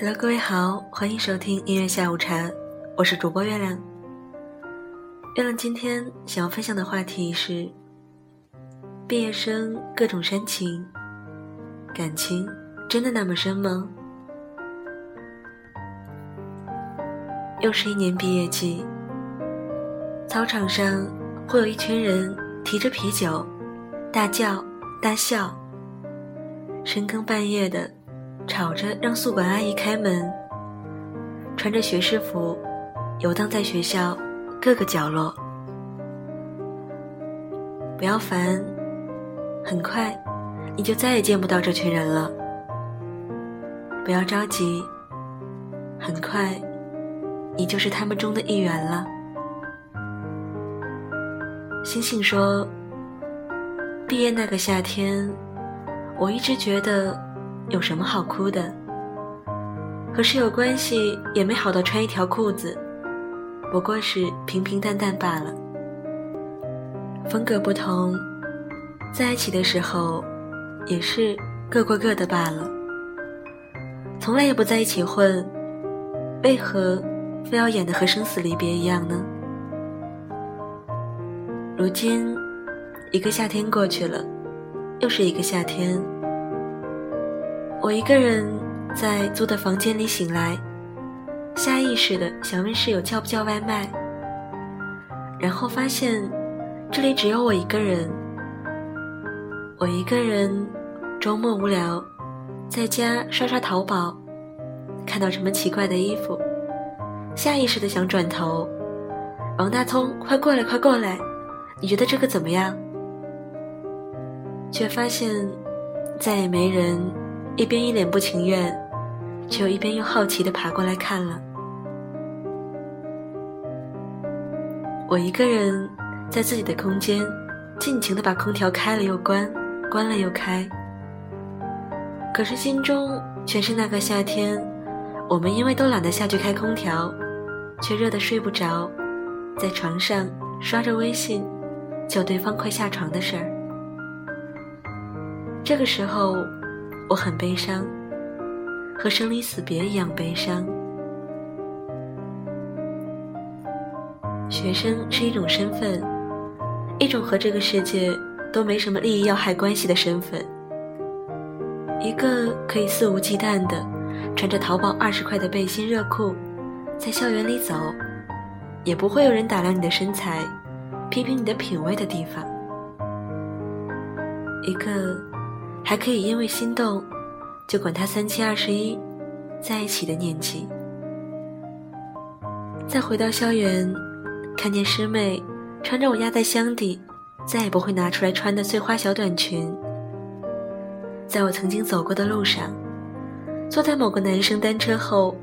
Hello，各位好，欢迎收听音乐下午茶，我是主播月亮。月亮今天想要分享的话题是：毕业生各种煽情，感情真的那么深吗？又是一年毕业季，操场上会有一群人提着啤酒，大叫大笑，深更半夜的。吵着让宿管阿姨开门，穿着学士服，游荡在学校各个角落。不要烦，很快你就再也见不到这群人了。不要着急，很快你就是他们中的一员了。星星说：“毕业那个夏天，我一直觉得。”有什么好哭的？和室友关系也没好到穿一条裤子，不过是平平淡淡罢了。风格不同，在一起的时候也是各过各的罢了。从来也不在一起混，为何非要演的和生死离别一样呢？如今，一个夏天过去了，又是一个夏天。我一个人在租的房间里醒来，下意识的想问室友叫不叫外卖，然后发现这里只有我一个人。我一个人周末无聊，在家刷刷淘宝，看到什么奇怪的衣服，下意识的想转头，王大聪，快过来，快过来，你觉得这个怎么样？却发现再也没人。一边一脸不情愿，却又一边又好奇的爬过来看了。我一个人在自己的空间，尽情的把空调开了又关，关了又开。可是心中全是那个夏天，我们因为都懒得下去开空调，却热得睡不着，在床上刷着微信，叫对方快下床的事儿。这个时候。我很悲伤，和生离死别一样悲伤。学生是一种身份，一种和这个世界都没什么利益要害关系的身份。一个可以肆无忌惮的穿着淘宝二十块的背心热裤，在校园里走，也不会有人打量你的身材，批评你的品味的地方。一个。还可以因为心动，就管他三七二十一，在一起的年纪。再回到校园，看见师妹穿着我压在箱底，再也不会拿出来穿的碎花小短裙。在我曾经走过的路上，坐在某个男生单车后，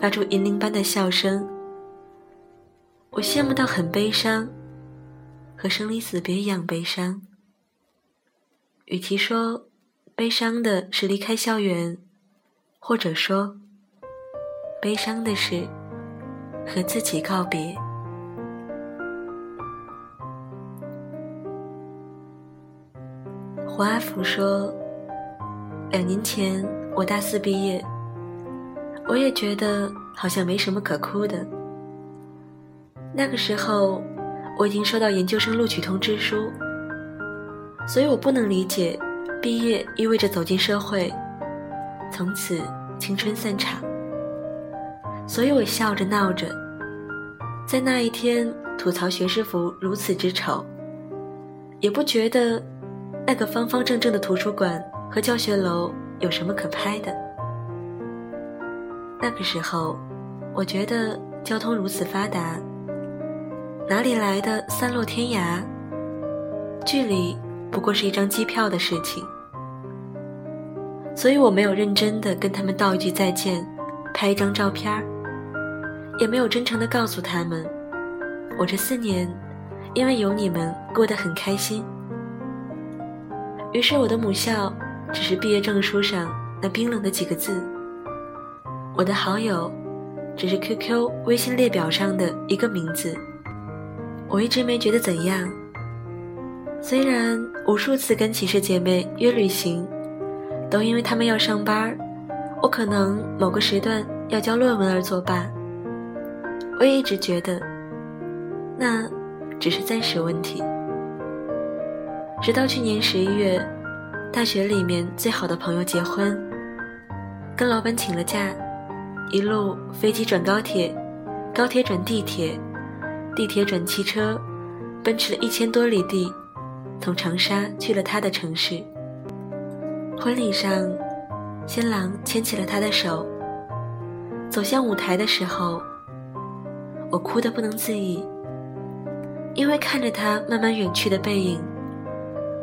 发出银铃般的笑声。我羡慕到很悲伤，和生离死别一样悲伤。与其说。悲伤的是离开校园，或者说，悲伤的是和自己告别。胡阿福说：“两年前我大四毕业，我也觉得好像没什么可哭的。那个时候，我已经收到研究生录取通知书，所以我不能理解。”毕业意味着走进社会，从此青春散场。所以我笑着闹着，在那一天吐槽学士服如此之丑，也不觉得那个方方正正的图书馆和教学楼有什么可拍的。那个时候，我觉得交通如此发达，哪里来的散落天涯？距离。不过是一张机票的事情，所以我没有认真的跟他们道一句再见，拍一张照片，也没有真诚的告诉他们，我这四年因为有你们过得很开心。于是我的母校只是毕业证书上那冰冷的几个字，我的好友只是 QQ 微信列表上的一个名字，我一直没觉得怎样。虽然无数次跟寝室姐妹约旅行，都因为他们要上班我可能某个时段要交论文而作罢。我也一直觉得，那只是暂时问题。直到去年十一月，大学里面最好的朋友结婚，跟老板请了假，一路飞机转高铁，高铁转地铁，地铁转汽车，奔驰了一千多里地，从长沙去了他的城市。婚礼上，新郎牵起了她的手，走向舞台的时候，我哭得不能自已，因为看着他慢慢远去的背影。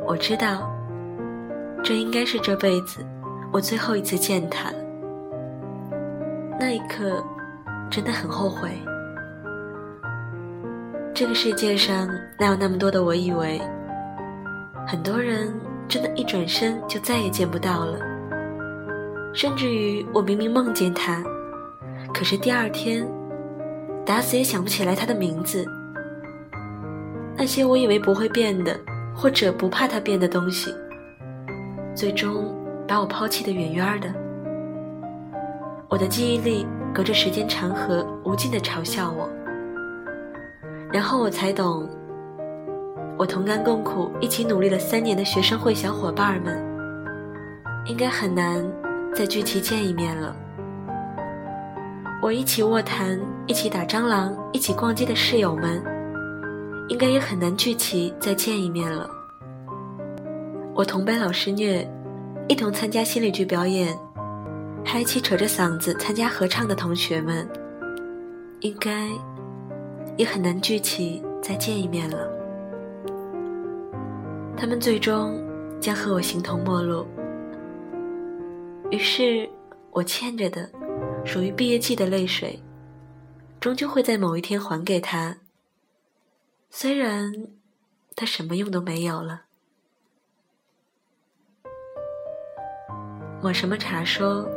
我知道，这应该是这辈子我最后一次见他了。那一刻，真的很后悔。这个世界上哪有那么多的我以为？很多人真的，一转身就再也见不到了。甚至于，我明明梦见他，可是第二天，打死也想不起来他的名字。那些我以为不会变的。或者不怕他变的东西，最终把我抛弃的远远的。我的记忆力隔着时间长河无尽的嘲笑我，然后我才懂，我同甘共苦一起努力了三年的学生会小伙伴们，应该很难再聚齐见一面了。我一起卧谈、一起打蟑螂、一起逛街的室友们。应该也很难聚齐再见一面了。我同被老师虐，一同参加心理剧表演，还一起扯着嗓子参加合唱的同学们，应该也很难聚齐再见一面了。他们最终将和我形同陌路。于是，我欠着的，属于毕业季的泪水，终究会在某一天还给他。虽然他什么用都没有了。抹什么茶说，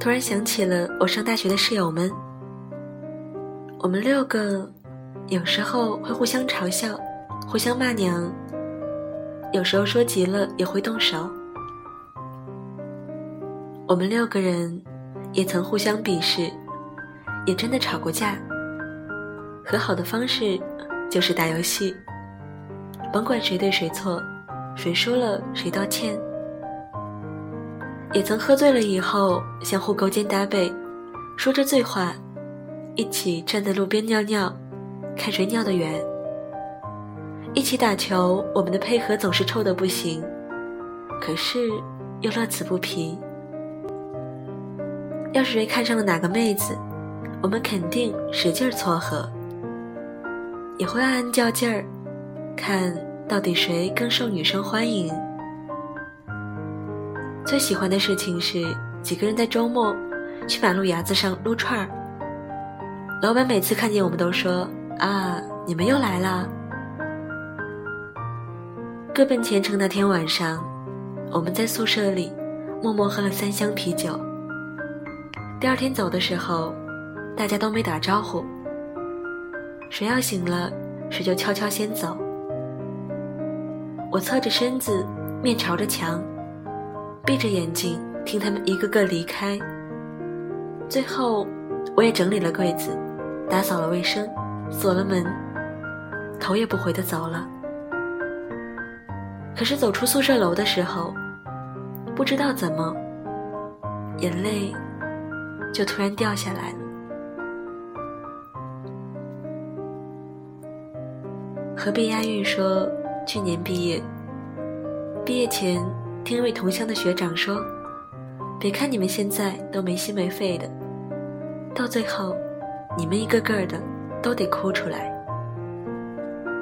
突然想起了我上大学的室友们。我们六个有时候会互相嘲笑，互相骂娘，有时候说急了也会动手。我们六个人也曾互相鄙视，也真的吵过架。和好的方式。就是打游戏，甭管谁对谁错，谁输了谁道歉。也曾喝醉了以后相互勾肩搭背，说着醉话，一起站在路边尿尿，看谁尿得远。一起打球，我们的配合总是臭的不行，可是又乐此不疲。要是谁看上了哪个妹子，我们肯定使劲撮合。也会暗暗较劲儿，看到底谁更受女生欢迎。最喜欢的事情是几个人在周末去马路牙子上撸串儿。老板每次看见我们都说：“啊，你们又来了。”各奔前程那天晚上，我们在宿舍里默默喝了三箱啤酒。第二天走的时候，大家都没打招呼。谁要醒了，谁就悄悄先走。我侧着身子，面朝着墙，闭着眼睛听他们一个个离开。最后，我也整理了柜子，打扫了卫生，锁了门，头也不回的走了。可是走出宿舍楼的时候，不知道怎么，眼泪就突然掉下来了。何必押韵说去年毕业？毕业前听一位同乡的学长说：“别看你们现在都没心没肺的，到最后，你们一个个的都得哭出来。”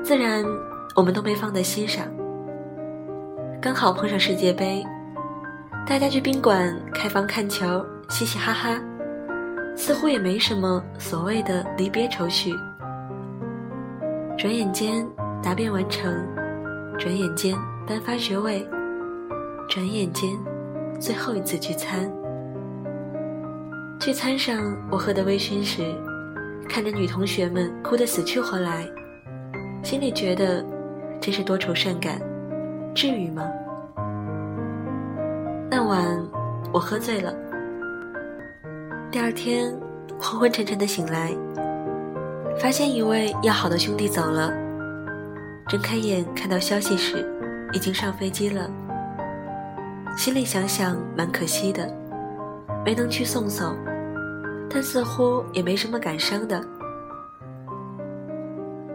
自然，我们都没放在心上。刚好碰上世界杯，大家去宾馆开房看球，嘻嘻哈哈，似乎也没什么所谓的离别愁绪。转眼间答辩完成，转眼间颁发学位，转眼间最后一次聚餐。聚餐上我喝得微醺时，看着女同学们哭得死去活来，心里觉得真是多愁善感，至于吗？那晚我喝醉了，第二天昏昏沉沉的醒来，发现一位要好的兄弟走了。睁开眼看到消息时，已经上飞机了。心里想想蛮可惜的，没能去送送，但似乎也没什么感伤的。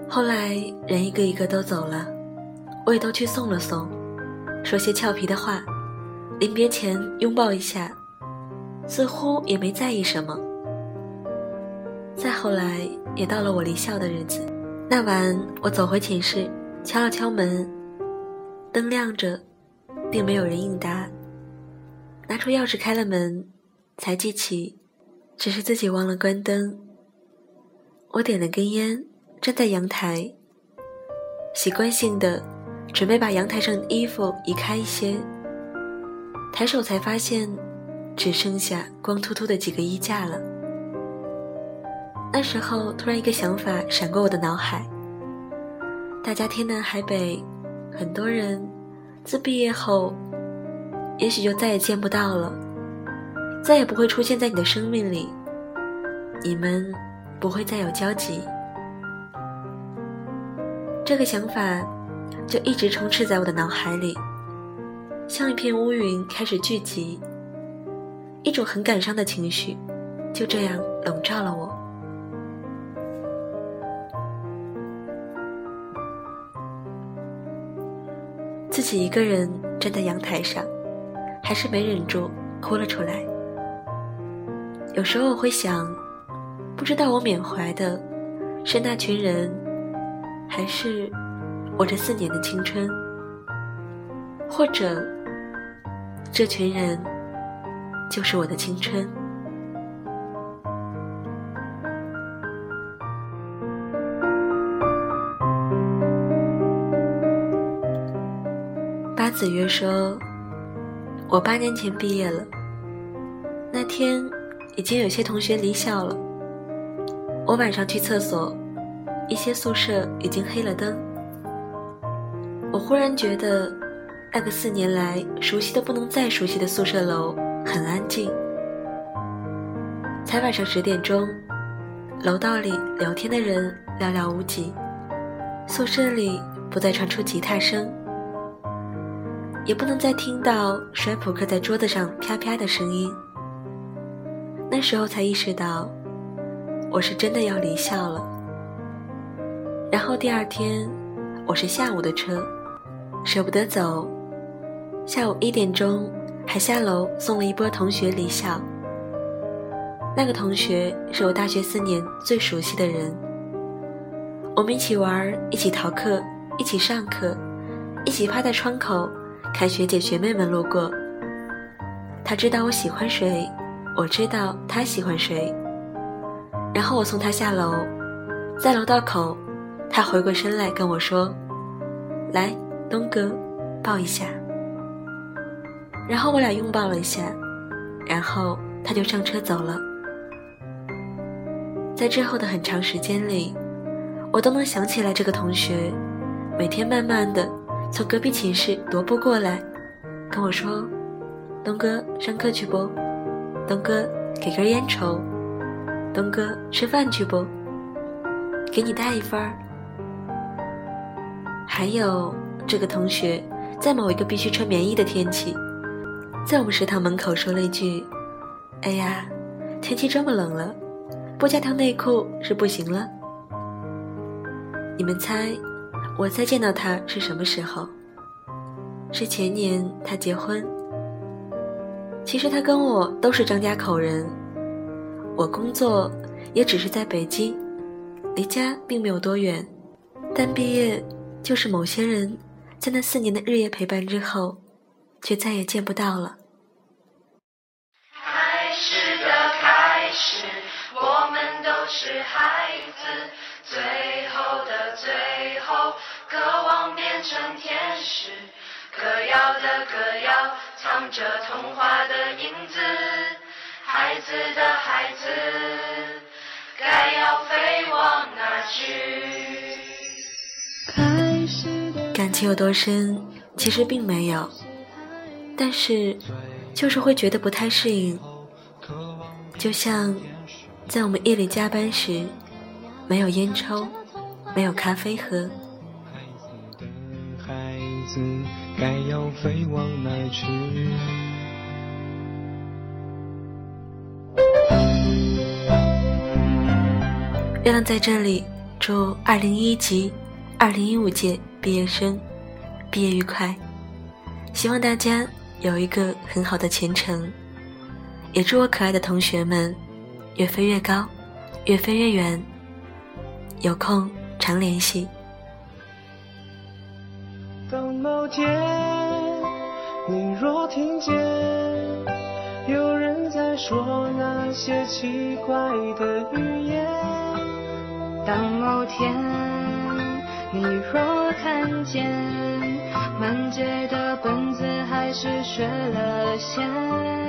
后来人一个一个都走了，我也都去送了送，说些俏皮的话，临别前拥抱一下，似乎也没在意什么。再后来也到了我离校的日子，那晚我走回寝室，敲了敲门，灯亮着。并没有人应答。拿出钥匙开了门，才记起，只是自己忘了关灯。我点了根烟，站在阳台，习惯性的准备把阳台上的衣服移开一些。抬手才发现，只剩下光秃秃的几个衣架了。那时候，突然一个想法闪过我的脑海：大家天南海北，很多人。自毕业后，也许就再也见不到了，再也不会出现在你的生命里，你们不会再有交集。这个想法就一直充斥在我的脑海里，像一片乌云开始聚集，一种很感伤的情绪就这样笼罩了我。自己一个人站在阳台上，还是没忍住哭了出来。有时候我会想，不知道我缅怀的是那群人，还是我这四年的青春，或者这群人就是我的青春。八子曰说：“我八年前毕业了，那天已经有些同学离校了。我晚上去厕所，一些宿舍已经黑了灯。我忽然觉得，那个四年来熟悉的不能再熟悉的宿舍楼很安静。才晚上十点钟，楼道里聊天的人寥寥无几，宿舍里不再传出吉他声。”也不能再听到摔扑克在桌子上啪啪的声音。那时候才意识到，我是真的要离校了。然后第二天，我是下午的车，舍不得走，下午一点钟还下楼送了一波同学离校。那个同学是我大学四年最熟悉的人，我们一起玩，一起逃课，一起上课，一起趴在窗口。看学姐学妹们路过，他知道我喜欢谁，我知道他喜欢谁。然后我送他下楼，在楼道口，他回过身来跟我说：“来，东哥，抱一下。”然后我俩拥抱了一下，然后他就上车走了。在之后的很长时间里，我都能想起来这个同学，每天慢慢的。从隔壁寝室踱步过来，跟我说：“东哥，上课去不？东哥，给根烟抽。东哥，吃饭去不？给你带一份儿。”还有这个同学，在某一个必须穿棉衣的天气，在我们食堂门口说了一句：“哎呀，天气这么冷了，不加条内裤是不行了。”你们猜？我再见到他是什么时候？是前年他结婚。其实他跟我都是张家口人，我工作也只是在北京，离家并没有多远。但毕业就是某些人在那四年的日夜陪伴之后，却再也见不到了。开始的开始，我们都是孩子。最后的最后，渴望变成天使，歌谣的歌谣，藏着童话的影子。孩子的孩子，该要飞往哪去？感情有多深，其实并没有，但是就是会觉得不太适应。就像在我们夜里加班时，没有烟抽，没有咖啡喝。月亮在这里祝二零一级、二零一五届毕业生毕业愉快，希望大家有一个很好的前程，也祝我可爱的同学们越飞越高，越飞越远。有空常联系。当某天你若听见有人在说那些奇怪的语言。当某天你若看见满街的本子还是学了先。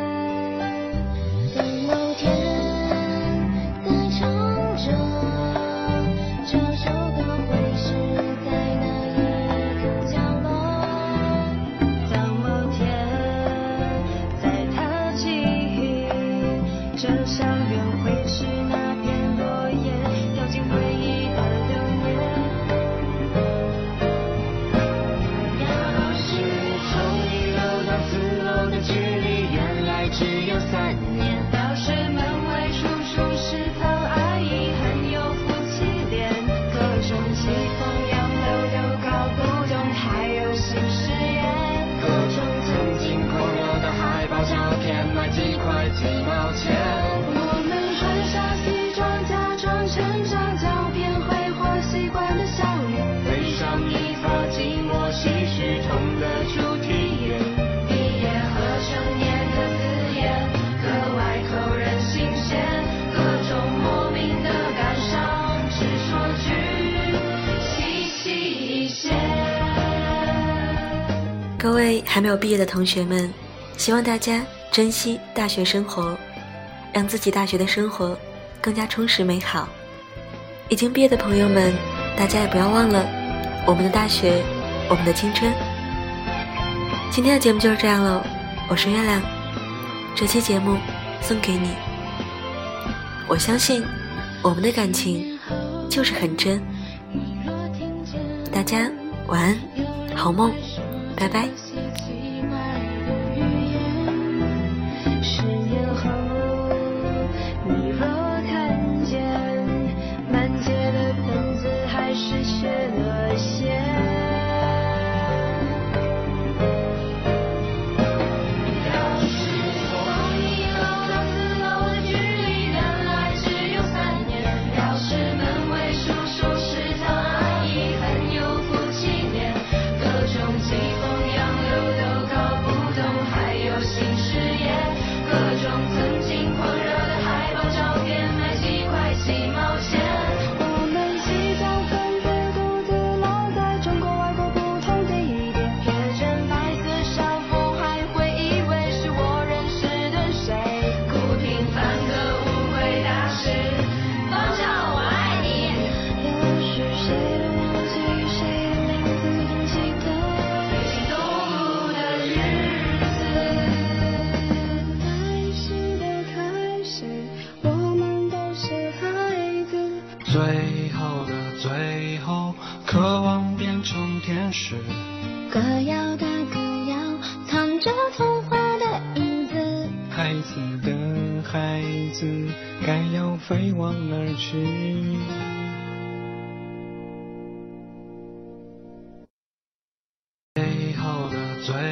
各位还没有毕业的同学们，希望大家珍惜大学生活，让自己大学的生活更加充实美好。已经毕业的朋友们，大家也不要忘了我们的大学，我们的青春。今天的节目就是这样喽，我是月亮，这期节目送给你。我相信我们的感情就是很真。大家晚安，好梦。拜拜。